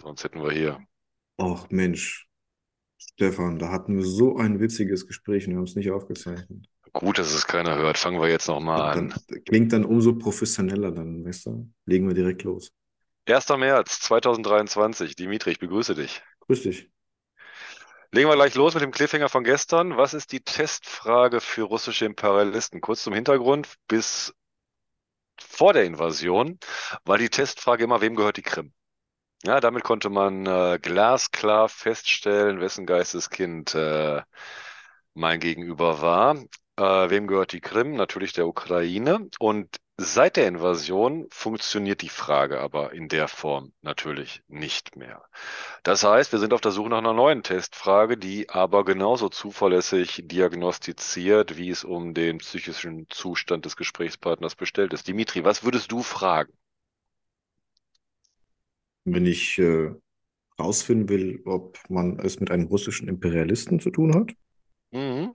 Sonst hätten wir hier. Ach Mensch, Stefan, da hatten wir so ein witziges Gespräch und wir haben es nicht aufgezeichnet. Gut, dass es keiner hört. Fangen wir jetzt nochmal an. Klingt dann umso professioneller, dann, weißt du? Legen wir direkt los. 1. März 2023. Dimitri, ich begrüße dich. Grüß dich. Legen wir gleich los mit dem Cliffhanger von gestern. Was ist die Testfrage für russische Imperialisten? Kurz zum Hintergrund. Bis vor der Invasion war die Testfrage immer, wem gehört die Krim? Ja, damit konnte man äh, glasklar feststellen, wessen Geisteskind äh, mein Gegenüber war. Äh, wem gehört die Krim? Natürlich der Ukraine. Und seit der Invasion funktioniert die Frage aber in der Form natürlich nicht mehr. Das heißt, wir sind auf der Suche nach einer neuen Testfrage, die aber genauso zuverlässig diagnostiziert, wie es um den psychischen Zustand des Gesprächspartners bestellt ist. Dimitri, was würdest du fragen? Wenn ich äh, rausfinden will, ob man es mit einem russischen Imperialisten zu tun hat, Mhm.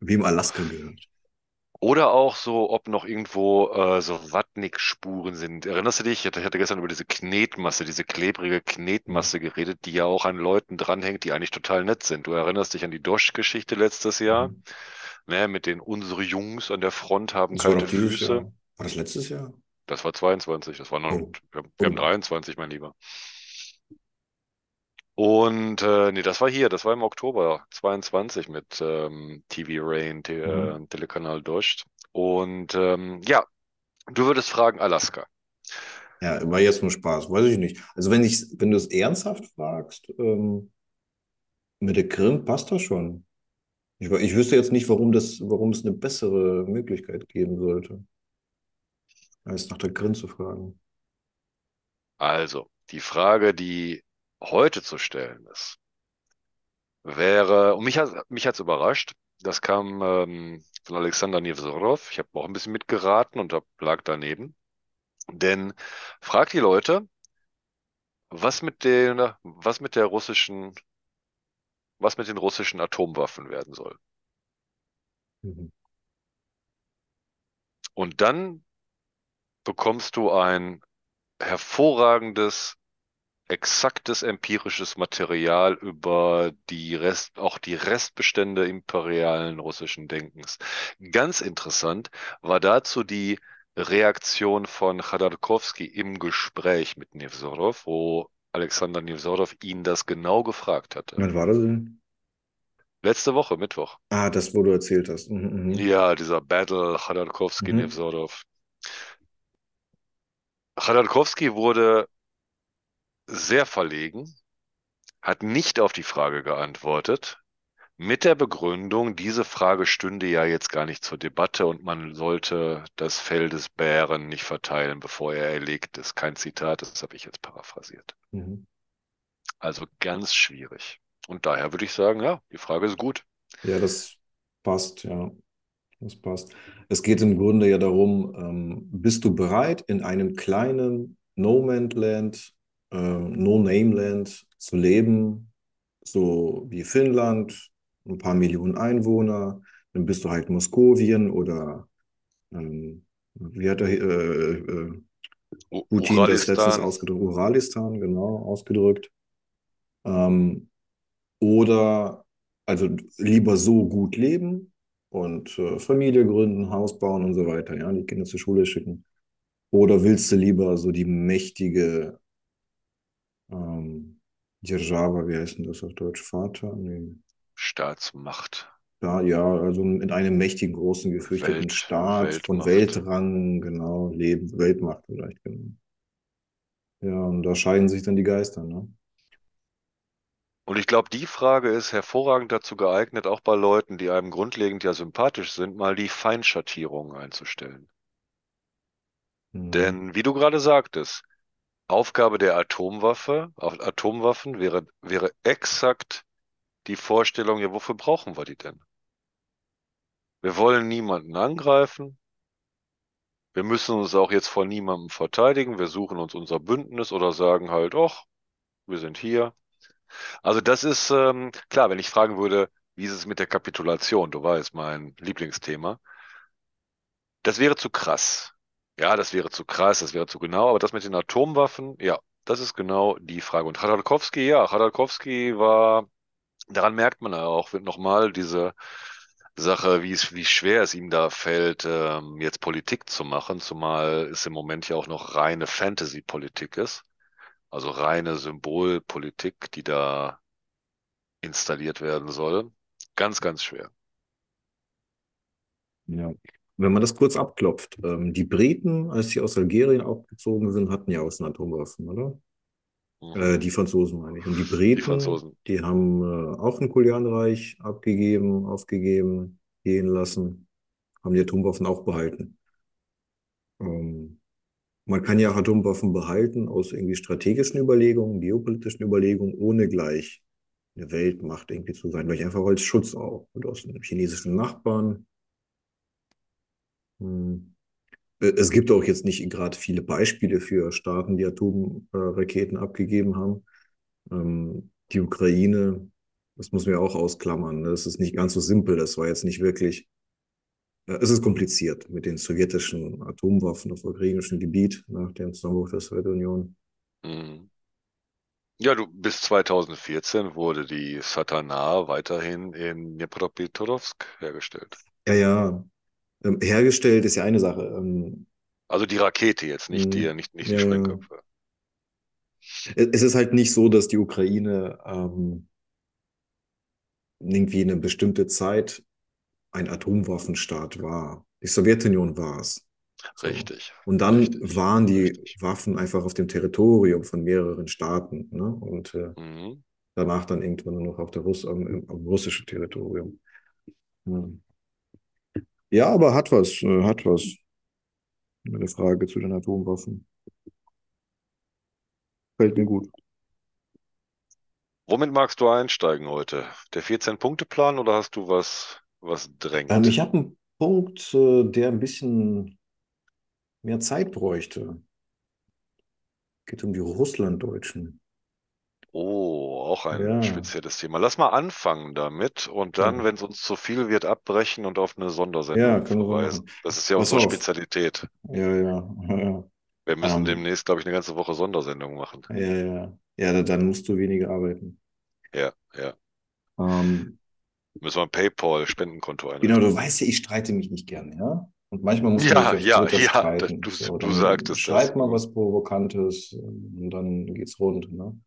wem Alaska gehört. Oder auch so, ob noch irgendwo äh, so Watnik-Spuren sind. Erinnerst du dich? Ich hatte, ich hatte gestern über diese Knetmasse, diese klebrige Knetmasse geredet, die ja auch an Leuten dranhängt, die eigentlich total nett sind. Du erinnerst dich an die Dosch-Geschichte letztes Jahr? Mhm. Ne, mit den unsere Jungs an der Front haben Das kalte Füße. War das letztes Jahr? Das war 22, das war noch, Oh. wir, wir haben Oh. 23, mein Lieber. Und äh, nee, das war hier, das war im Oktober 22 mit ähm, TV Rain, Te äh, Mhm. Telekanal Dost. Und ähm, ja, du würdest fragen Alaska. Ja, war jetzt nur Spaß, weiß ich nicht. Also wenn ich, wenn du es ernsthaft fragst, ähm, mit der Krim passt das schon. Ich, ich wüsste jetzt nicht, warum das, warum es eine bessere Möglichkeit geben sollte, als nach der Krim zu fragen. Also, die Frage, die heute zu stellen ist, wäre, und mich hat mich hat's überrascht, das kam ähm, von Alexander Nevzorov. Ich habe auch ein bisschen mitgeraten und hab, lag daneben. Denn frag die Leute, was mit den, was mit der russischen, was mit den russischen Atomwaffen werden soll. Mhm. Und dann bekommst du ein hervorragendes, exaktes empirisches Material über die Rest, auch die Restbestände imperialen russischen Denkens. Ganz interessant war dazu die Reaktion von Chodorkowski im Gespräch mit Nevzorov, wo Alexander Nevzorov ihn das genau gefragt hatte. Wann war das denn? Letzte Woche, Mittwoch. Ah, das, wo du erzählt hast. Mhm, mhm. Ja, dieser Battle Chodorkowski, Mhm. Chodorkowski wurde sehr verlegen, hat nicht auf die Frage geantwortet, mit der Begründung, diese Frage stünde ja jetzt gar nicht zur Debatte und man sollte das Fell des Bären nicht verteilen, bevor er erlegt ist. Kein Zitat, das habe ich jetzt paraphrasiert. Mhm. Also ganz schwierig. Und daher würde ich sagen, ja, die Frage ist gut. Ja, das passt, ja. Das passt. Es geht im Grunde ja darum, ähm, bist du bereit, in einem kleinen No-Man-Land, ähm, No-Name-Land zu leben, so wie Finnland, ein paar Millionen Einwohner, dann bist du halt Moskowien oder ähm, wie hat er, äh, äh, Putin das letztens Uralistan, ausgedrückt, Uralistan, genau, ausgedrückt. Ähm, oder also lieber so gut leben und äh, Familie gründen, Haus bauen und so weiter, ja, die Kinder zur Schule schicken? Oder willst du lieber so die mächtige ähm, Dirjava, wie heißt denn das auf Deutsch? Vater? Nee. Staatsmacht. Ja, ja, also mit einem mächtigen, großen, gefürchteten Welt, Staat Weltmacht. von Weltrang, genau, Leben, Weltmacht vielleicht, genau. Ja, und da scheiden sich dann die Geister, ne? Und ich glaube, die Frage ist hervorragend dazu geeignet, auch bei Leuten, die einem grundlegend ja sympathisch sind, mal die Feinschattierung einzustellen. Mhm. Denn wie du gerade sagtest, Aufgabe der Atomwaffe, auf Atomwaffen wäre, wäre exakt die Vorstellung, ja, wofür brauchen wir die denn? Wir wollen niemanden angreifen. Wir müssen uns auch jetzt vor niemandem verteidigen. Wir suchen uns unser Bündnis oder sagen halt, ach, wir sind hier. Also das ist ähm, klar, wenn ich fragen würde, wie ist es mit der Kapitulation? Du weißt, mein Lieblingsthema. Das wäre zu krass. Ja, das wäre zu krass, das wäre zu genau. Aber das mit den Atomwaffen, ja, das ist genau die Frage. Und Chodorkowski, ja, Chodorkowski war, daran merkt man auch nochmal diese Sache, wie es, wie schwer es ihm da fällt, ähm, jetzt Politik zu machen, zumal es im Moment ja auch noch reine Fantasy-Politik ist. Also reine Symbolpolitik, die da installiert werden soll. Ganz, ganz schwer. Ja. Wenn man das kurz abklopft, ähm, die Briten, als sie aus Algerien aufgezogen sind, hatten ja auch schon Atomwaffen, oder? Mhm. Äh, die Franzosen meine ich. Und die Die Briten, Franzosen. die haben äh, auch ein Julianreich abgegeben, aufgegeben, gehen lassen, haben die Atomwaffen auch behalten. Ähm, man kann ja Atomwaffen behalten aus irgendwie strategischen Überlegungen, geopolitischen Überlegungen, ohne gleich eine Weltmacht irgendwie zu sein, vielleicht einfach als Schutz auch und aus einem chinesischen Nachbarn. Hm. Äh, Es gibt auch jetzt nicht gerade viele Beispiele für Staaten, die Atomraketen abgegeben haben. Ähm, die Ukraine, das muss man ja auch ausklammern. ne? Das ist nicht ganz so simpel. Das war jetzt nicht wirklich. Es ist kompliziert mit den sowjetischen Atomwaffen auf ukrainischem Gebiet nach dem Zusammenbruch der Sowjetunion. Mhm. Ja, du, bis 2014 wurde die Satanar weiterhin in Dnipropetrovsk hergestellt. Ja, ja. Ähm, hergestellt ist ja eine Sache. Ähm, Also die Rakete jetzt, nicht die, mh, nicht, nicht die ja. Sprengköpfe. Es ist halt nicht so, dass die Ukraine ähm, irgendwie eine bestimmte Zeit ein Atomwaffenstaat war. Die Sowjetunion war es. Richtig, Und dann richtig, waren die richtig. Waffen einfach auf dem Territorium von mehreren Staaten. Ne? Und äh, Mhm. danach dann irgendwann nur noch auf der Russ am, am russischen Territorium. Ja. ja, aber hat was, äh, hat was. Eine Frage zu den Atomwaffen. Fällt mir gut. Womit magst du einsteigen heute? Der 14-Punkte-Plan oder hast du was, was Ähm, drängt? ich habe einen Punkt, äh, der ein bisschen mehr Zeit bräuchte. Geht um die Russlanddeutschen. Oh, auch ein Ja, spezielles Thema. Lass mal anfangen damit und dann, ja, wenn es uns zu viel wird, abbrechen und auf eine ja, Sondersendung so verweisen. Das ist ja Pass unsere auf. Spezialität. Ja, ja, ja, ja. Wir müssen Ähm, demnächst, glaube ich, eine ganze Woche Sondersendung machen. ja, ja. Ja, da- dann musst du weniger arbeiten. Ja, ja. Ähm, Müssen wir ein PayPal-Spendenkonto genau, einrichten. du weißt ja, ich streite mich nicht gerne, ja? Und manchmal muss man sich Ja, ja, ja, das, streiten. du, du sagtest das. schreib mal Mhm. was Provokantes und dann geht's rund, ne?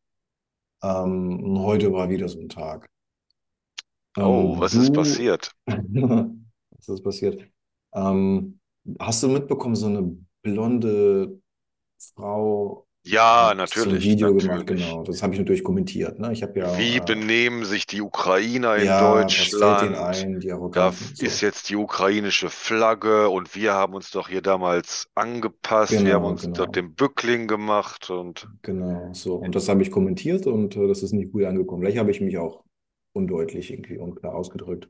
Ähm, und heute war wieder so ein Tag. Oh, Ähm, was ist du, passiert? was ist passiert? Hast du mitbekommen, so eine blonde Frau Ja, hat so ein natürlich, Video gemacht, natürlich. genau. Das habe ich natürlich kommentiert, ne? Ich habe Wie ja, äh, benehmen sich die Ukrainer in ja, Deutschland? ein, die Da Arroganten, ist so. jetzt die ukrainische Flagge und wir haben uns doch hier damals angepasst. Wir haben Genau, uns dort genau, den Bückling gemacht und genau, so. Und das habe ich kommentiert und äh, das ist nicht gut angekommen. Vielleicht habe ich mich auch undeutlich irgendwie unklar ausgedrückt.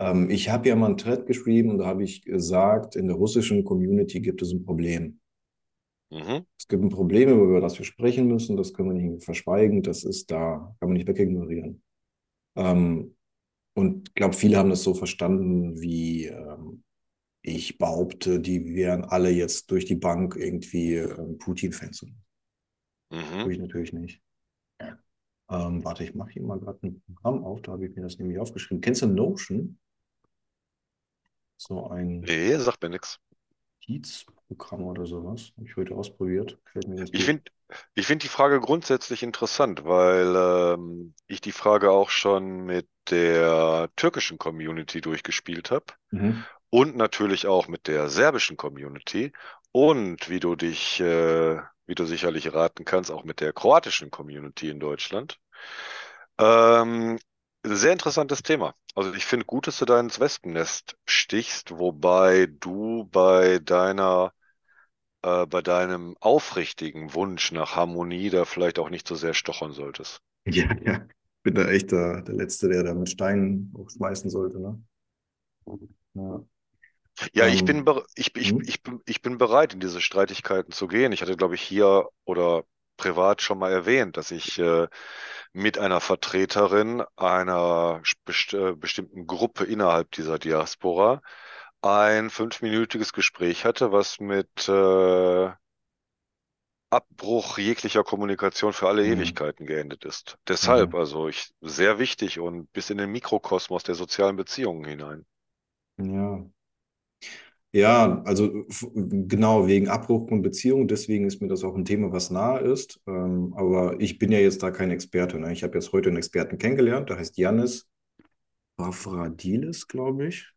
Ähm, ich habe ja mal einen Thread geschrieben und da habe ich gesagt, in der russischen Community gibt es ein Problem. Mhm, Es gibt ein Problem, über das wir sprechen müssen, das können wir nicht verschweigen, das ist da, kann man nicht wegignorieren. Ähm, und ich glaube, viele haben das so verstanden, wie ähm, ich behaupte, die wären alle jetzt durch die Bank irgendwie ähm, Putin-Fans. mhm. Tue ich natürlich nicht. Ähm, warte, ich mache hier mal gerade ein Programm auf, da habe ich mir das nämlich aufgeschrieben. Kennst du Notion? So ein Nee, sagt mir nichts. Notizprogramm oder sowas. Habe ich heute ausprobiert. Ich finde, ich finde die Frage grundsätzlich interessant, weil ähm, ich die Frage auch schon mit der türkischen Community durchgespielt habe Mhm. und natürlich auch mit der serbischen Community und wie du dich, äh, wie du sicherlich raten kannst, auch mit der kroatischen Community in Deutschland. Ähm, sehr interessantes Thema. Also ich finde gut, dass du da ins Wespennest stichst, wobei du bei deiner äh, bei deinem aufrichtigen Wunsch nach Harmonie da vielleicht auch nicht so sehr stochern solltest. Ja, ja. Ich bin da echt der, der Letzte, der da mit Steinen hochschmeißen sollte, ne? Ja. Ja, ich bin, Ähm, ber- ich, ich, hm? ich, bin- ich bin bereit, in diese Streitigkeiten zu gehen. Ich hatte, glaube ich, hier oder privat schon mal erwähnt, dass ich äh, mit einer Vertreterin einer best äh, bestimmten Gruppe innerhalb dieser Diaspora ein fünfminütiges Gespräch hatte, was mit äh, Abbruch jeglicher Kommunikation für alle Mhm. Ewigkeiten geendet ist. Deshalb, Mhm. also ich, sehr wichtig und bis in den Mikrokosmos der sozialen Beziehungen hinein. Ja. Ja, also genau wegen Abbruch von Beziehungen, deswegen ist mir das auch ein Thema, was nahe ist. Ähm, aber ich bin ja jetzt da kein Experte. Ne? Ich habe jetzt heute einen Experten kennengelernt, der heißt Yannis Vavradilis, glaube ich.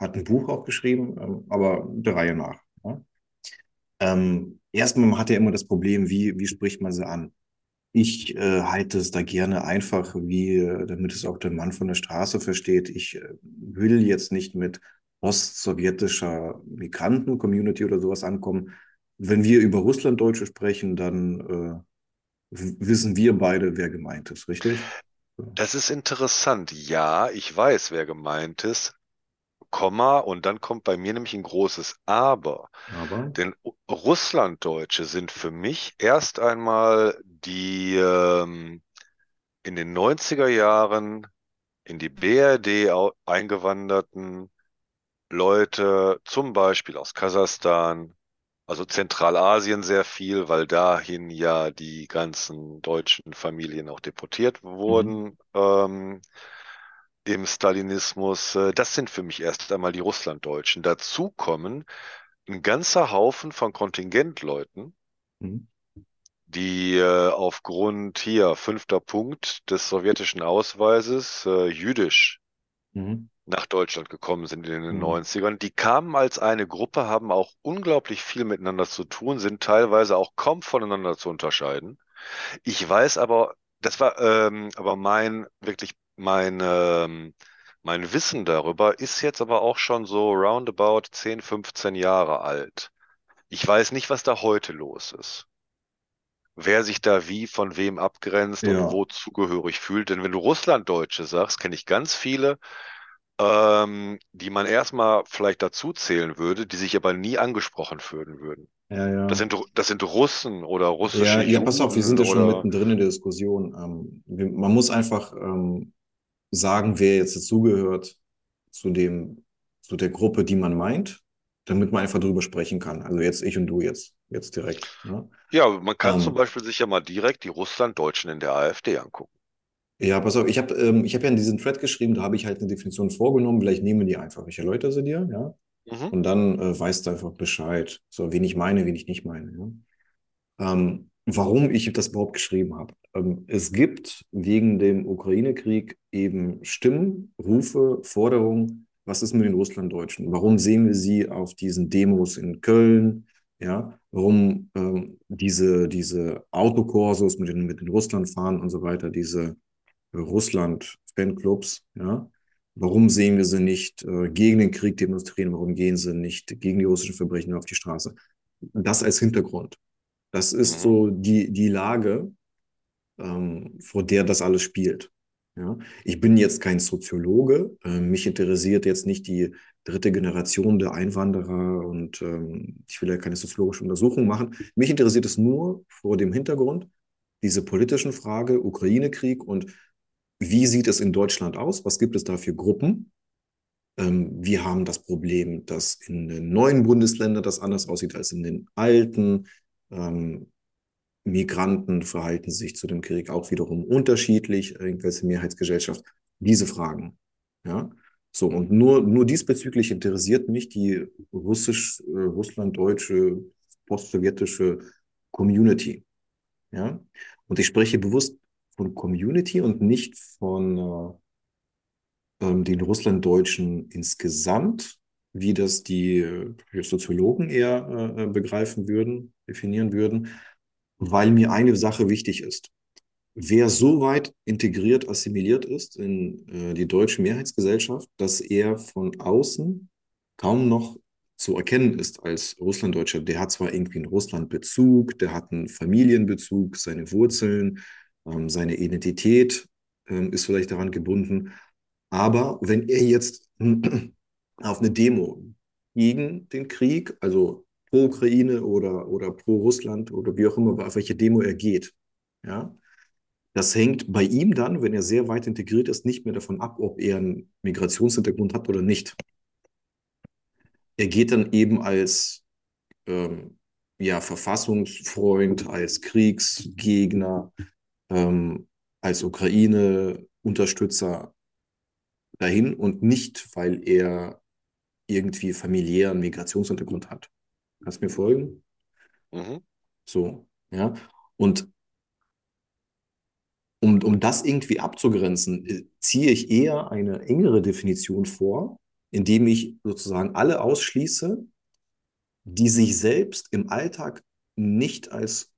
Hat ein Buch auch geschrieben, ähm, aber der Reihe nach. Ja? Ähm, erstmal hat er immer das Problem, wie, wie spricht man sie an? Ich äh, halte es da gerne einfach, wie, äh, damit es auch der Mann von der Straße versteht. Ich äh, will jetzt nicht mit postsowjetischer Migranten-Community oder sowas ankommen. Wenn wir über Russlanddeutsche sprechen, dann äh, wissen wir beide, wer gemeint ist, richtig? Das ist interessant. Ja, ich weiß, wer gemeint ist, Komma, und dann kommt bei mir nämlich ein großes Aber. Aber, Denn Russlanddeutsche sind für mich erst einmal die ähm, in den 90er Jahren in die BRD eingewanderten Leute, zum Beispiel aus Kasachstan, also Zentralasien sehr viel, weil dahin ja die ganzen deutschen Familien auch deportiert mhm, wurden ähm, im Stalinismus. Äh, Das sind für mich erst einmal die Russlanddeutschen. Dazu kommen ein ganzer Haufen von Kontingentleuten, mhm, die äh, aufgrund hier fünfter Punkt des sowjetischen Ausweises äh, jüdisch mhm, nach Deutschland gekommen sind in den mhm, 90ern. Die kamen als eine Gruppe, haben auch unglaublich viel miteinander zu tun, sind teilweise auch kaum voneinander zu unterscheiden. Ich weiß aber, das war ähm, aber mein, wirklich mein, ähm, mein Wissen darüber ist jetzt aber auch schon so roundabout 10, 15 Jahre alt. Ich weiß nicht, was da heute los ist. Wer sich da wie von wem abgrenzt und ja, wo zugehörig fühlt. Denn wenn du Russlanddeutsche sagst, kenne ich ganz viele, ähm, die man erstmal vielleicht dazu zählen würde, die sich aber nie angesprochen fühlen würden. ja, Das ja. sind, das sind Russen oder russische Ja, ja, pass auf, wir sind ja schon oder mittendrin in der Diskussion. Ähm, wir, man muss einfach ähm, sagen, wer jetzt dazugehört zu dem, zu der Gruppe, die man meint, damit man einfach drüber sprechen kann. Also jetzt ich und du jetzt, jetzt direkt. Ne? ja, man kann zum Ähm, Beispiel sich ja mal direkt die Russlanddeutschen in der AfD angucken. ja, pass auf, ich habe ähm, ich hab ja in diesen Thread geschrieben, da habe ich halt eine Definition vorgenommen, vielleicht nehmen wir die einfach. Ich erläutere sie dir, ja. Mhm. Und dann äh, weißt du einfach Bescheid. So, wen ich meine, wen ich nicht meine. Ja? Ähm, warum ich das überhaupt geschrieben habe. Ähm, es gibt wegen dem Ukraine-Krieg eben Stimmen, Rufe, Forderungen. Was ist mit den Russlanddeutschen? Warum sehen wir sie auf diesen Demos in Köln? Ja, warum ähm, diese, diese Autokorsos mit den, mit den Russlandfahnen und so weiter, diese Russland-Fanclubs, ja? Warum sehen wir sie nicht äh, gegen den Krieg demonstrieren? Warum gehen sie nicht gegen die russischen Verbrechen auf die Straße? Das als Hintergrund. Das ist Mhm. so die, die Lage, ähm, vor der das alles spielt. Ja? Ich bin jetzt kein Soziologe. Äh, mich interessiert jetzt nicht die dritte Generation der Einwanderer und ähm, ich will ja keine soziologische Untersuchung machen. Mich interessiert es nur vor dem Hintergrund, diese politischen Frage, Ukraine-Krieg und wie sieht es in Deutschland aus? Was gibt es da für Gruppen? Ähm, wir haben das Problem, dass in den neuen Bundesländern das anders aussieht als in den alten. Ähm, Migranten verhalten sich zu dem Krieg auch wiederum unterschiedlich, irgendwelche Mehrheitsgesellschaft. Diese Fragen. Ja. So, und nur, nur diesbezüglich interessiert mich die russisch, äh, russlanddeutsche, postsowjetische Community. Ja. Und ich spreche bewusst von Community und nicht von äh, ähm, den Russlanddeutschen insgesamt, wie das die äh, Soziologen eher äh, begreifen würden, definieren würden, weil mir eine Sache wichtig ist. Wer so weit integriert, assimiliert ist in äh, die deutsche Mehrheitsgesellschaft, dass er von außen kaum noch zu erkennen ist als Russlanddeutscher, der hat zwar irgendwie einen Russlandbezug, der hat einen Familienbezug, seine Wurzeln, ähm, seine Identität ähm, ist vielleicht daran gebunden, aber wenn er jetzt auf eine Demo gegen den Krieg, also pro Ukraine oder, oder pro Russland oder wie auch immer, auf welche Demo er geht, ja, das hängt bei ihm dann, wenn er sehr weit integriert ist, nicht mehr davon ab, ob er einen Migrationshintergrund hat oder nicht. Er geht dann eben als ähm, ja, Verfassungsfreund, als Kriegsgegner, ähm, als Ukraine-Unterstützer dahin und nicht, weil er irgendwie familiären Migrationshintergrund hat. Kannst du mir folgen? Mhm. So, ja. Und um, um das irgendwie abzugrenzen, äh, ziehe ich eher eine engere Definition vor, indem ich sozusagen alle ausschließe, die sich selbst im Alltag nicht als,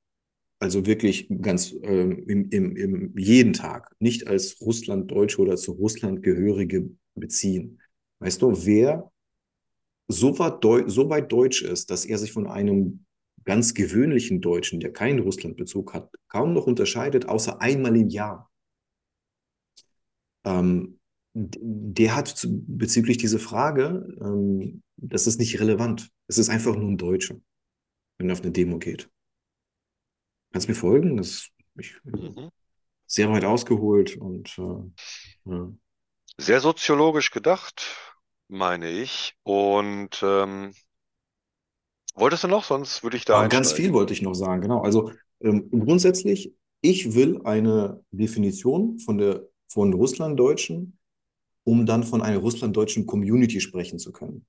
also wirklich ganz ähm, im, im, im jeden Tag, nicht als Russlanddeutsche oder zu Russland gehörige beziehen. Weißt du, wer so weit, so weit deutsch ist, dass er sich von einem ganz gewöhnlichen Deutschen, der keinen Russlandbezug hat, kaum noch unterscheidet, außer einmal im Jahr. Ähm, der hat zu, bezüglich dieser Frage, ähm, das ist nicht relevant. Es ist einfach nur ein Deutscher, wenn er auf eine Demo geht. Kannst du mir folgen? Das ist ich, mhm. sehr weit ausgeholt und äh, ja. sehr soziologisch gedacht, meine ich. Und ähm, Wolltest du noch? Sonst würde ich da Aber ganz viel wollte ich noch sagen, genau. Also ähm, grundsätzlich, ich will eine Definition von der von Russlanddeutschen, um dann von einer russlanddeutschen Community sprechen zu können.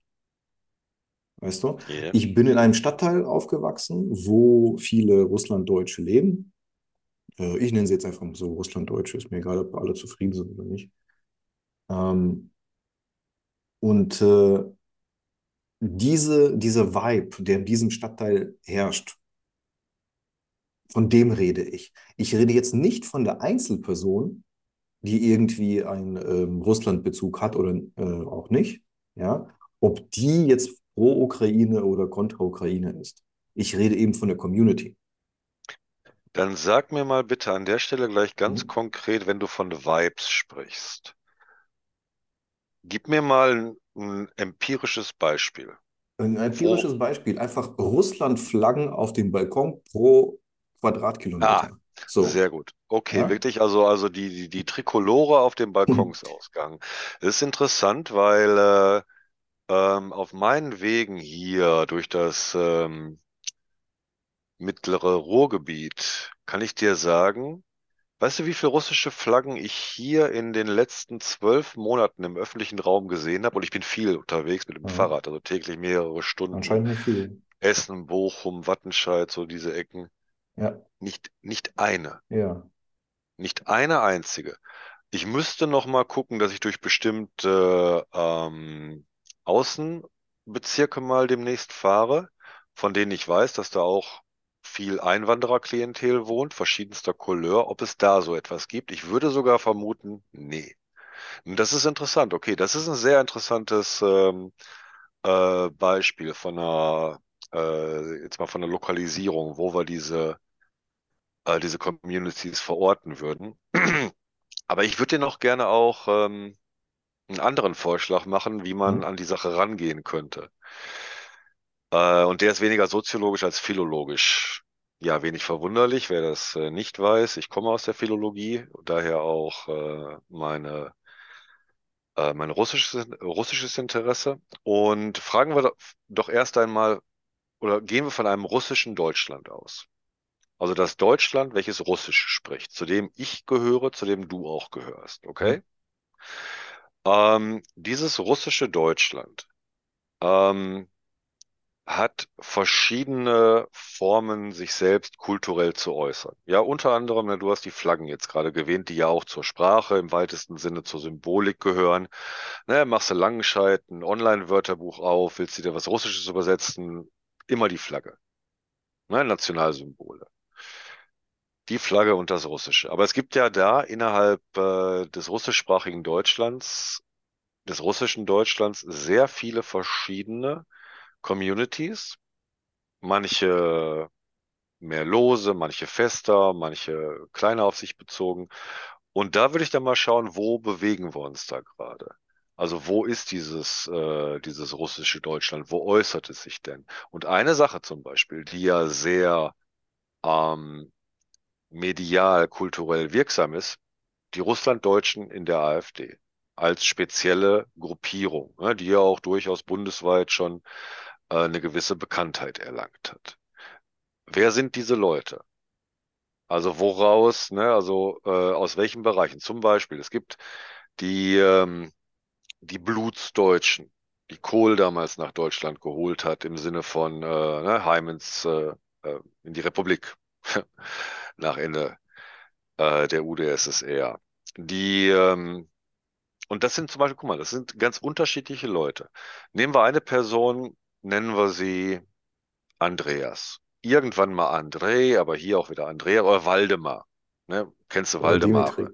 Weißt du? Yeah. Ich bin in einem Stadtteil aufgewachsen, wo viele Russlanddeutsche leben. Äh, ich nenne sie jetzt einfach so Russlanddeutsche, ist mir egal, ob alle zufrieden sind oder nicht. Ähm, und äh, diese, dieser Vibe, der in diesem Stadtteil herrscht, von dem rede ich. Ich rede jetzt nicht von der Einzelperson, die irgendwie einen ähm, Russlandbezug hat oder äh, auch nicht, ja, ob die jetzt pro Ukraine oder kontra Ukraine ist. Ich rede eben von der Community. Dann sag mir mal bitte an der Stelle gleich ganz mhm. konkret, wenn du von Vibes sprichst. Gib mir mal ein empirisches Beispiel. Ein empirisches Wo? Beispiel, einfach Russland-Flaggen auf dem Balkon pro Quadratkilometer. Ah, so. Sehr gut. Okay, ja? wirklich, also, also die, die, die Trikolore auf dem Balkonsausgang. Das ist interessant, weil äh, ähm, auf meinen Wegen hier durch das ähm, mittlere Ruhrgebiet kann ich dir sagen, Weißt du, wie viele russische Flaggen ich hier in den letzten zwölf Monaten im öffentlichen Raum gesehen habe? Und ich bin viel unterwegs mit dem ja. Fahrrad, also täglich mehrere Stunden. Anscheinend nicht viel. Essen, Bochum, Wattenscheid, so diese Ecken. Ja. Nicht, nicht eine. Ja. Nicht eine einzige. Ich müsste noch mal gucken, dass ich durch bestimmte ähm, Außenbezirke mal demnächst fahre, von denen ich weiß, dass da auch viel Einwandererklientel wohnt, verschiedenster Couleur, ob es da so etwas gibt. Ich würde sogar vermuten, nee. Das ist interessant. Okay, das ist ein sehr interessantes ähm, äh, Beispiel von einer, äh, jetzt mal von einer Lokalisierung, wo wir diese, äh, diese Communities verorten würden. Aber ich würde dir noch gerne auch ähm, einen anderen Vorschlag machen, wie man mhm. an die Sache rangehen könnte. Äh, und der ist weniger soziologisch als philologisch. Ja, wenig verwunderlich, wer das äh, nicht weiß. Ich komme aus der Philologie, daher auch äh, meine, äh, mein russisches, russisches Interesse. Und fragen wir doch erst einmal, oder gehen wir von einem russischen Deutschland aus. Also das Deutschland, welches Russisch spricht, zu dem ich gehöre, zu dem du auch gehörst, okay? Mhm. Ähm, dieses russische Deutschland ähm, hat verschiedene Formen, sich selbst kulturell zu äußern. Ja, unter anderem, ne, du hast die Flaggen jetzt gerade gewähnt, die ja auch zur Sprache im weitesten Sinne zur Symbolik gehören. Ne, machst du Langenscheid ein Online-Wörterbuch auf, willst du dir was Russisches übersetzen, immer die Flagge. Ne, Nationalsymbole. Die Flagge und das Russische. Aber es gibt ja da innerhalb äh, des russischsprachigen Deutschlands, des russischen Deutschlands, sehr viele verschiedene Communities, manche mehr lose, manche fester, manche kleiner auf sich bezogen. Und da würde ich dann mal schauen, wo bewegen wir uns da gerade? Also wo ist dieses, äh, dieses russische Deutschland? Wo äußert es sich denn? Und eine Sache zum Beispiel, die ja sehr ähm, medial, kulturell wirksam ist, die Russlanddeutschen in der AfD als spezielle Gruppierung, ne, die ja auch durchaus bundesweit schon eine gewisse Bekanntheit erlangt hat. wer sind diese Leute? Also woraus, ne, also äh, aus welchen Bereichen? Zum Beispiel, es gibt die, ähm, die Blutsdeutschen, die Kohl damals nach Deutschland geholt hat, im Sinne von äh, ne, Heim ins, äh, äh in die Republik nach Ende äh, der UdSSR. Die, ähm, und das sind zum Beispiel, guck mal, das sind ganz unterschiedliche Leute. Nehmen wir eine Person, nennen wir sie Andreas. Irgendwann mal André, aber hier auch wieder Andrea oder Waldemar. Ne? Kennst du Oder Waldemar? Dimitri.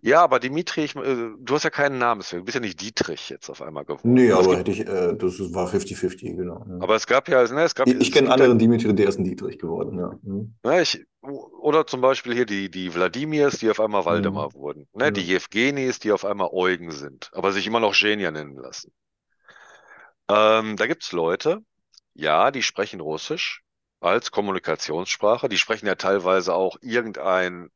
Ja, aber Dimitri, ich, äh, du hast ja keinen Namen, deswegen. du bist ja nicht Dietrich jetzt auf einmal geworden. Nee, Aber hätte ich, äh, das war 50-50, genau. Ja. aber es gab ja, ne, es gab, Ich, ich kenne anderen Dimitri, der ist ein Dietrich geworden, ja. Mhm. ne, ich, oder zum Beispiel hier die, die Wladimirs, die auf einmal Mhm. Waldemar wurden. Ne, die Ja. Jewgenis, die auf einmal Eugen sind, aber sich immer noch Genia nennen lassen. Ähm, da gibt's Leute, ja, die sprechen Russisch als Kommunikationssprache. Die sprechen ja teilweise auch irgendein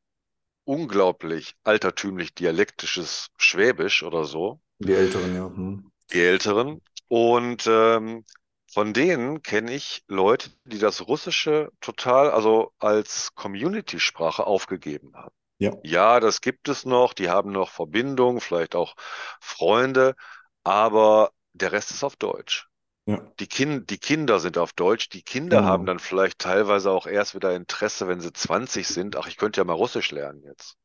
unglaublich altertümlich dialektisches Schwäbisch oder so, Die Älteren, ja. Mhm. die Älteren. Und ähm, von denen kenne ich Leute, die das Russische total, also als Community-Sprache aufgegeben haben. Ja, Ja, das gibt es noch, die haben noch Verbindungen, vielleicht auch Freunde, aber der Rest ist auf Deutsch. ja, Die Kin die Kinder sind auf Deutsch. Die Kinder haben genau. dann vielleicht teilweise auch erst wieder Interesse, wenn sie 20 sind. Ach, ich könnte ja mal Russisch lernen jetzt.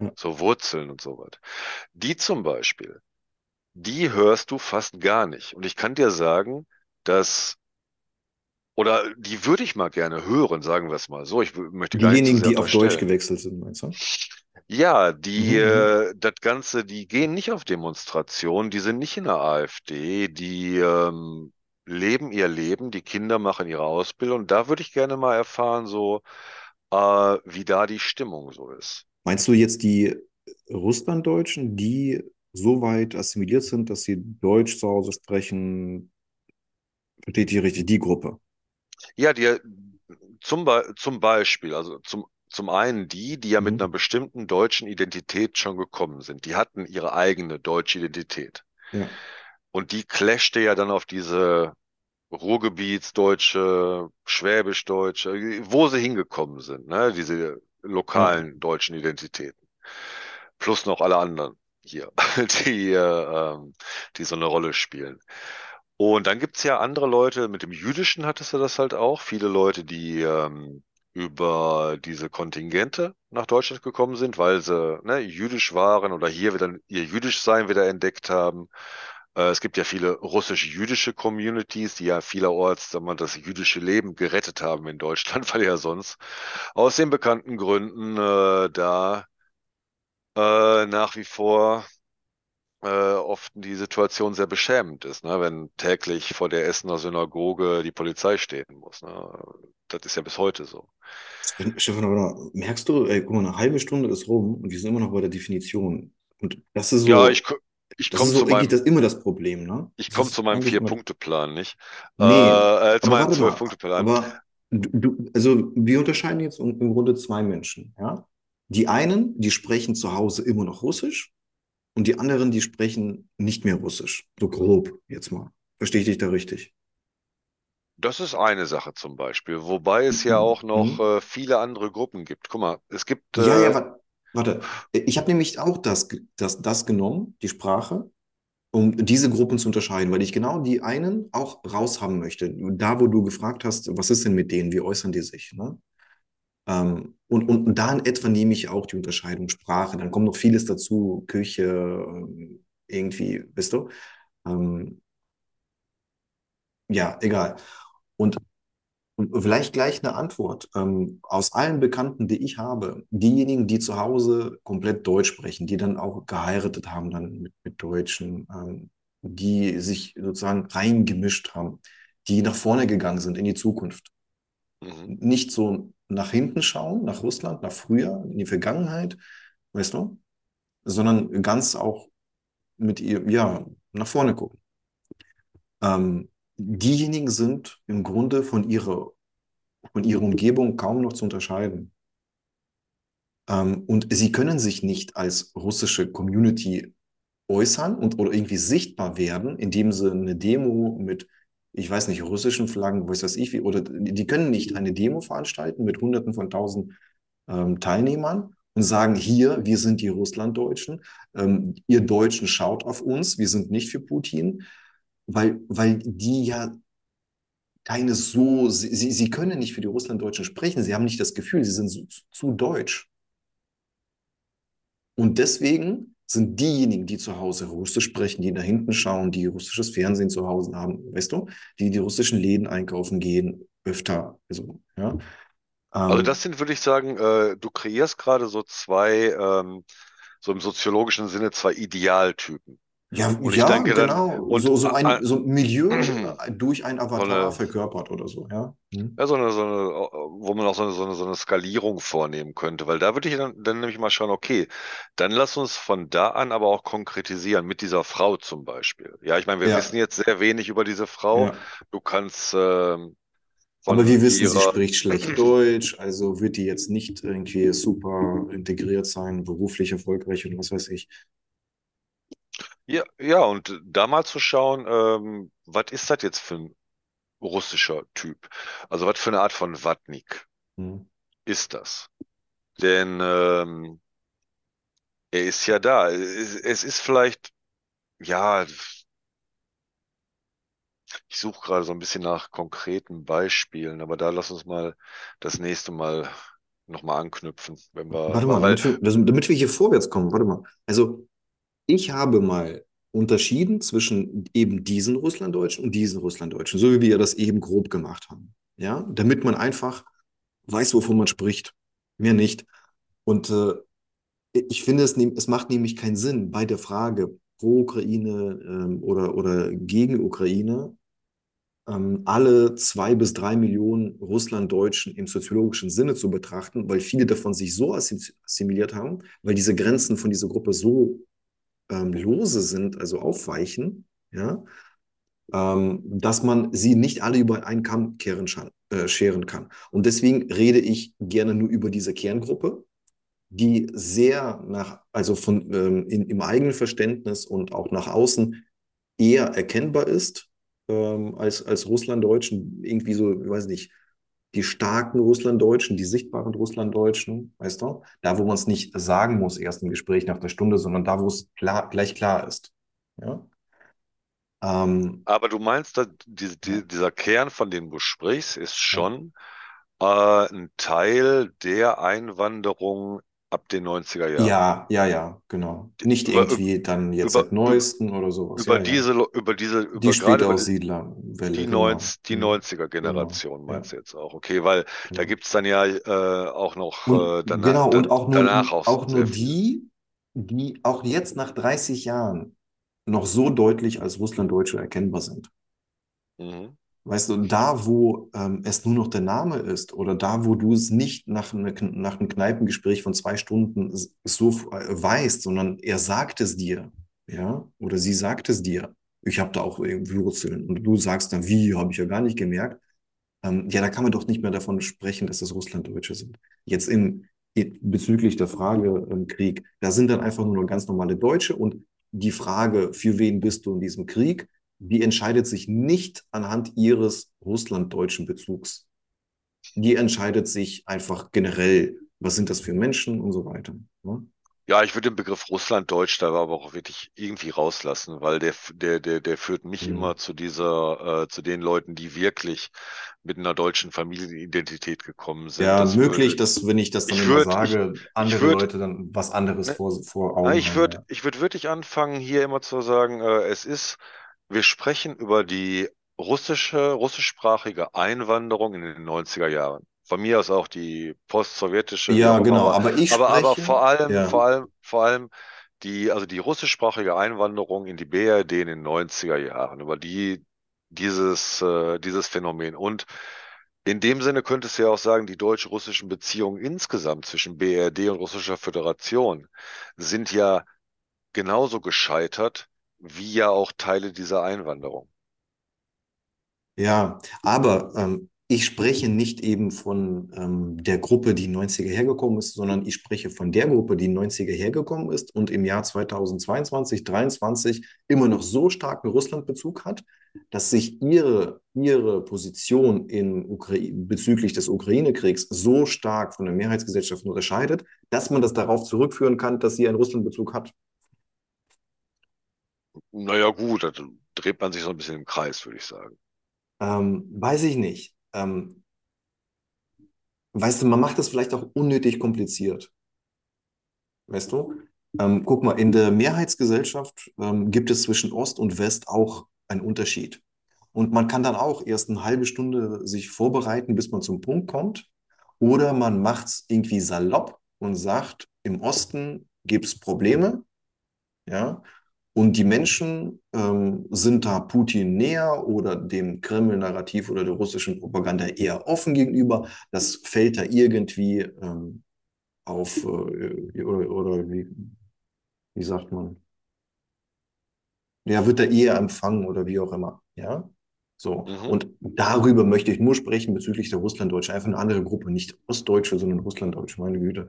Ja. So Wurzeln und so was. Die zum Beispiel, die hörst du fast gar nicht. Und ich kann dir sagen, dass, oder die würde ich mal gerne hören, sagen wir es mal so. Ich möchte Diejenigen, die auf Deutsch gewechselt sind, meinst du? Ja, die, mhm. äh, das Ganze, die gehen nicht auf Demonstrationen, die sind nicht in der AfD, die ähm, leben ihr Leben, die Kinder machen ihre Ausbildung. Da würde ich gerne mal erfahren, so äh, wie da die Stimmung so ist. Meinst du jetzt die Russlanddeutschen, die so weit assimiliert sind, dass sie Deutsch zu Hause sprechen? Versteht ihr richtig? Die Gruppe. Ja, die zum, Be zum Beispiel, also zum, zum einen die, die ja mit einer Mhm. bestimmten deutschen Identität schon gekommen sind. Die hatten ihre eigene deutsche Identität. Ja, Und die clashte ja dann auf diese Ruhrgebietsdeutsche, Schwäbischdeutsche, wo sie hingekommen sind, ne? Diese lokalen deutschen Identitäten. Plus noch alle anderen hier, die, äh, die so eine Rolle spielen. Und dann gibt's ja andere Leute, mit dem Jüdischen hattest du das halt auch, viele Leute, die ähm, über diese Kontingente nach Deutschland gekommen sind, weil sie ne, jüdisch waren oder hier wieder ihr Jüdischsein wieder entdeckt haben. Äh, es gibt ja viele russisch-jüdische Communities, die ja vielerorts, sagen wir, das jüdische Leben gerettet haben in Deutschland, weil ja sonst aus den bekannten Gründen äh, da äh, nach wie vor äh, oft die Situation sehr beschämend ist, ne? Wenn täglich vor der Essener Synagoge die Polizei stehen muss. Ne? Das ist ja bis heute so. Stefan, aber merkst du, ey, guck mal, eine halbe Stunde ist rum und wir sind immer noch bei der Definition. Und das ist Ja, ich, so, ko- ich ist komme so zu meinem, das, immer das Problem, ne? ich komme zu meinem Vier-Punkte-Plan, nicht? nee, Äh, äh, zu meinem Zwölf-Punkte-Plan. aber du, also wir unterscheiden jetzt im im Grunde zwei Menschen, ja? Die einen, die sprechen zu Hause immer noch Russisch und die anderen, die sprechen nicht mehr Russisch. So grob jetzt mal. Verstehe ich dich da richtig? Das ist eine Sache zum Beispiel, wobei es ja auch noch Mhm. äh, viele andere Gruppen gibt. Guck mal, es gibt, Ja, ja, äh, wa- warte. Ich habe nämlich auch das, das, das genommen, die Sprache, um diese Gruppen zu unterscheiden, weil ich genau die einen auch raushaben möchte. Da, wo du gefragt hast, was ist denn mit denen, wie äußern die sich, ne? Ähm, und, und da in etwa nehme ich auch die Unterscheidung Sprache. Dann kommt noch vieles dazu, Küche, ähm, irgendwie, weißt du? Ähm, ja, egal. Und Und vielleicht gleich eine Antwort. Ähm, aus allen Bekannten, die ich habe, diejenigen, die zu Hause komplett Deutsch sprechen, die dann auch geheiratet haben dann mit, mit Deutschen, ähm, die sich sozusagen reingemischt haben, die nach vorne gegangen sind in die Zukunft. mhm, Nicht so nach hinten schauen, nach Russland, nach früher, in die Vergangenheit, weißt du, sondern ganz auch mit ihr, ja, nach vorne gucken. Ähm, diejenigen sind im Grunde von ihrer, von ihrer Umgebung kaum noch zu unterscheiden. Ähm, und sie können sich nicht als russische Community äußern und oder irgendwie sichtbar werden, indem sie eine Demo mit ich weiß nicht, russischen Flaggen, was weiß ich wie, oder die können nicht eine Demo veranstalten mit Hunderten von Tausend ähm, Teilnehmern und sagen, hier, wir sind die Russlanddeutschen, ähm, ihr Deutschen schaut auf uns, wir sind nicht für Putin, weil, weil die ja keine so, sie, sie können nicht für die Russlanddeutschen sprechen, sie haben nicht das Gefühl, sie sind zu, zu deutsch. Und deswegen sind diejenigen, die zu Hause Russisch sprechen, die da hinten schauen, die russisches Fernsehen zu Hause haben, weißt du, die die russischen Läden einkaufen gehen, öfter. Also, ja. Also Ähm, das sind, würde ich sagen, äh, du kreierst gerade so zwei, ähm, so im soziologischen Sinne zwei Idealtypen. Ja, Und ich ja, denke dann, genau. und So, so ein äh, so ein Milieu äh, äh, durch ein so Avatar eine, verkörpert oder so, ja. Hm. ja, so eine, so eine, wo man auch so eine, so eine, so eine Skalierung vornehmen könnte, weil da würde ich dann, dann nämlich mal schauen, okay, dann lass uns von da an aber auch konkretisieren, mit dieser Frau zum Beispiel. Ja, ich meine, wir wissen Ja, jetzt sehr wenig über diese Frau. ja. Du kannst ähm, Aber wir wissen, sie ihrer spricht schlecht Deutsch, also wird die jetzt nicht irgendwie super integriert sein, beruflich erfolgreich und was weiß ich. Ja, ja, und da mal zu schauen, ähm, was ist das jetzt für ein russischer Typ? Also was für eine Art von Watnik Hm. ist das? Denn ähm, er ist ja da. Es, es ist vielleicht, ja, ich suche gerade so ein bisschen nach konkreten Beispielen, aber da lass uns mal das nächste Mal nochmal anknüpfen, wenn wir, Warte mal, weil, damit wir, das- damit wir hier vorwärts kommen, warte mal. Also, ich habe mal unterschieden zwischen eben diesen Russlanddeutschen und diesen Russlanddeutschen, so wie wir das eben grob gemacht haben. Ja, damit man einfach weiß, wovon man spricht. Mehr nicht. Und äh, ich finde, es, es macht nämlich keinen Sinn bei der Frage pro Ukraine ähm, oder, oder gegen Ukraine ähm, alle zwei bis drei Millionen Russlanddeutschen im soziologischen Sinne zu betrachten, weil viele davon sich so assi- assimiliert haben, weil diese Grenzen von dieser Gruppe so ähm, lose sind, also aufweichen, ja, ähm, dass man sie nicht alle über einen Kamm kehren, äh, scheren kann. Und deswegen rede ich gerne nur über diese Kerngruppe, die sehr nach, also von ähm, in, im eigenen Verständnis und auch nach außen eher erkennbar ist ähm, als, als Russlanddeutschen. Irgendwie so, ich weiß nicht, die starken Russlanddeutschen, die sichtbaren Russlanddeutschen, weißt du? Da, wo man es nicht sagen muss, erst im Gespräch nach der Stunde, sondern da, wo es klar, gleich klar ist. Ja. Ähm, aber du meinst, dass die, ja. die, dieser Kern, von dem du sprichst, ist Ja. schon äh, ein Teil der Einwanderung ab den 90er Jahren. Ja, ja, ja, genau. Nicht Über, irgendwie dann jetzt über, seit neuesten oder sowas. über Ja, ja. diese, über diese, Die über die, Spätaussiedlerwelle, die, genau. 90, die Hm. 90er-Generation Genau. meinst Ja, du jetzt auch, okay, weil da genau. gibt es dann ja äh, auch noch äh, danach, genau, und auch nur, auch auch nur die, die auch jetzt nach 30 Jahren noch so deutlich als Russlanddeutsche erkennbar sind. Mhm. Weißt du, da, wo ähm, es nur noch der Name ist oder da, wo du es nicht nach, ne, nach einem Kneipengespräch von zwei Stunden so äh, weißt, sondern er sagt es dir, ja, oder sie sagt es dir. Ich habe da auch Wurzeln und du sagst dann, wie, habe ich ja gar nicht gemerkt. Ähm, ja, da kann man doch nicht mehr davon sprechen, dass das Russlanddeutsche sind. Jetzt in, bezüglich der Frage ähm, Krieg, da sind dann einfach nur noch ganz normale Deutsche und die Frage, für wen bist du in diesem Krieg, die entscheidet sich nicht anhand ihres russlanddeutschen Bezugs. Die entscheidet sich einfach generell, was sind das für Menschen und so weiter. Ne? Ja, ich würde den Begriff Russlanddeutsch da aber auch wirklich irgendwie rauslassen, weil der, der, der, der führt nicht Hm. immer zu dieser, äh, zu den Leuten, die wirklich mit einer deutschen Familienidentität gekommen sind. Ja, Das möglich, würde, dass, wenn ich das dann ich immer würde, ich, sage, ich andere würde, Leute dann was anderes ne, vor, vor na, Augen ich haben. würde, Ja. ich würde wirklich anfangen, hier immer zu sagen, äh, es ist, wir sprechen über die russische, russischsprachige Einwanderung in den 90er Jahren. Von mir aus auch die postsowjetische, Ja, genau, aber, aber ich aber, aber spreche, vor allem, vor ja, allem, vor allem die, also die russischsprachige Einwanderung in die BRD in den 90er Jahren, über die, dieses, äh, dieses Phänomen. Und in dem Sinne könntest du ja auch sagen, die deutsch-russischen Beziehungen insgesamt zwischen BRD und Russischer Föderation sind ja genauso gescheitert wie ja auch Teile dieser Einwanderung. ja, aber ähm, ich spreche nicht eben von ähm, der Gruppe, die 90er hergekommen ist, sondern ich spreche von der Gruppe, die 90er hergekommen ist und im Jahr 2022, 2023 immer noch so starken Russlandbezug hat, dass sich ihre, ihre Position in bezüglich des Ukraine-Kriegs so stark von der Mehrheitsgesellschaft unterscheidet, dass man das darauf zurückführen kann, dass sie einen Russlandbezug hat. Naja, gut, da dreht man sich so ein bisschen im Kreis, würde ich sagen. Ähm, weiß ich nicht. Ähm, weißt du, man macht das vielleicht auch unnötig kompliziert. Weißt du? Ähm, guck mal, in der Mehrheitsgesellschaft ähm, gibt es zwischen Ost und West auch einen Unterschied. Und man kann dann auch erst eine halbe Stunde sich vorbereiten, bis man zum Punkt kommt. Oder man macht es irgendwie salopp und sagt, im Osten gibt es Probleme. Ja, und die Menschen ähm, sind da Putin näher oder dem Kreml-Narrativ oder der russischen Propaganda eher offen gegenüber. Das fällt da irgendwie ähm, auf, äh, oder, oder wie, wie sagt man? Ja, wird da eher empfangen oder wie auch immer. Ja, so. Mhm. Und darüber möchte ich nur sprechen bezüglich der Russlanddeutschen. Einfach eine andere Gruppe, nicht Ostdeutsche, sondern Russlanddeutsche, meine Güte.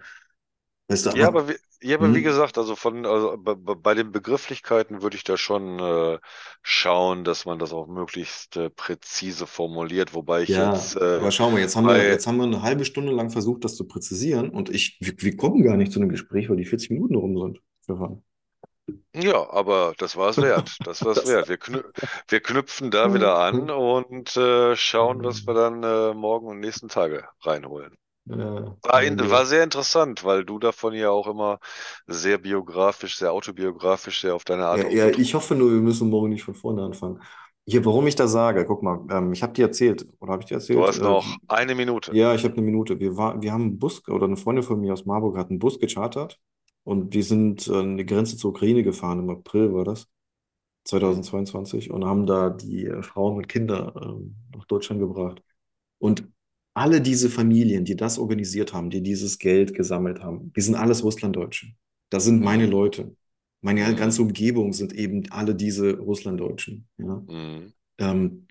Ja, aber, wie, ja, aber hm? wie gesagt, also von also bei, den Begrifflichkeiten würde ich da schon äh, schauen, dass man das auch möglichst äh, präzise formuliert, wobei ich ja, jetzt. Äh, aber schau mal, jetzt haben, wir, jetzt haben wir eine halbe Stunde lang versucht, das zu präzisieren und ich, wir, wir kommen gar nicht zu einem Gespräch, weil die 40 Minuten rum sind. Stefan. Ja, aber das war es wert. Das war es wert. Wir, knü wir knüpfen da wieder an und äh, schauen, was wir dann äh, morgen und nächsten Tage reinholen. War, in, war sehr interessant, weil du davon ja auch immer sehr biografisch, sehr autobiografisch, sehr auf deine Art ja, ja, ich hoffe nur, wir müssen morgen nicht von vorne anfangen. Hier, warum ich das sage, guck mal, ähm, ich habe dir erzählt, oder habe ich dir erzählt? Du hast äh, noch eine Minute. Ja, ich habe eine Minute. Wir, war, wir haben einen Bus, oder eine Freundin von mir aus Marburg hat einen Bus gechartert und wir sind äh, an die Grenze zur Ukraine gefahren, im April war das, 2022, und haben da die äh, Frauen und Kinder äh, nach Deutschland gebracht. Und alle diese Familien, die das organisiert haben, die dieses Geld gesammelt haben, die sind alles Russlanddeutsche. Das sind meine mhm. Leute. Meine mhm. ganze Umgebung sind eben alle diese Russlanddeutschen. Ja? Mhm. Ähm,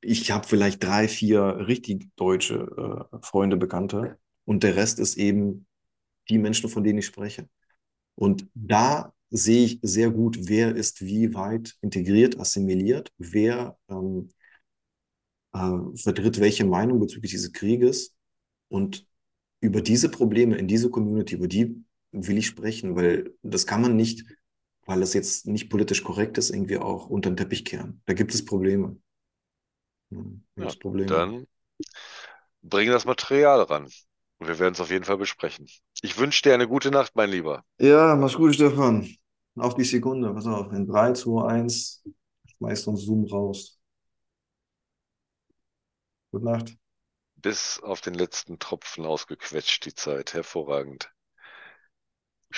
ich habe vielleicht drei, vier richtig deutsche äh, Freunde, Bekannte und der Rest ist eben die Menschen, von denen ich spreche. Und da sehe ich sehr gut, wer ist wie weit integriert, assimiliert, wer ähm, äh, vertritt welche Meinung bezüglich dieses Krieges. Und über diese Probleme in dieser Community, über die will ich sprechen, weil das kann man nicht, weil das jetzt nicht politisch korrekt ist, irgendwie auch unter den Teppich kehren. Da gibt es Probleme. Ja, Probleme. Dann bring das Material ran. Und wir werden es auf jeden Fall besprechen. Ich wünsche dir eine gute Nacht, mein Lieber. Ja, mach's gut, Stefan. Auf die Sekunde. Pass auf. In 3, 2, 1 schmeißt uns Zoom raus. Gute Nacht. Bis auf den letzten Tropfen ausgequetscht die Zeit. Hervorragend.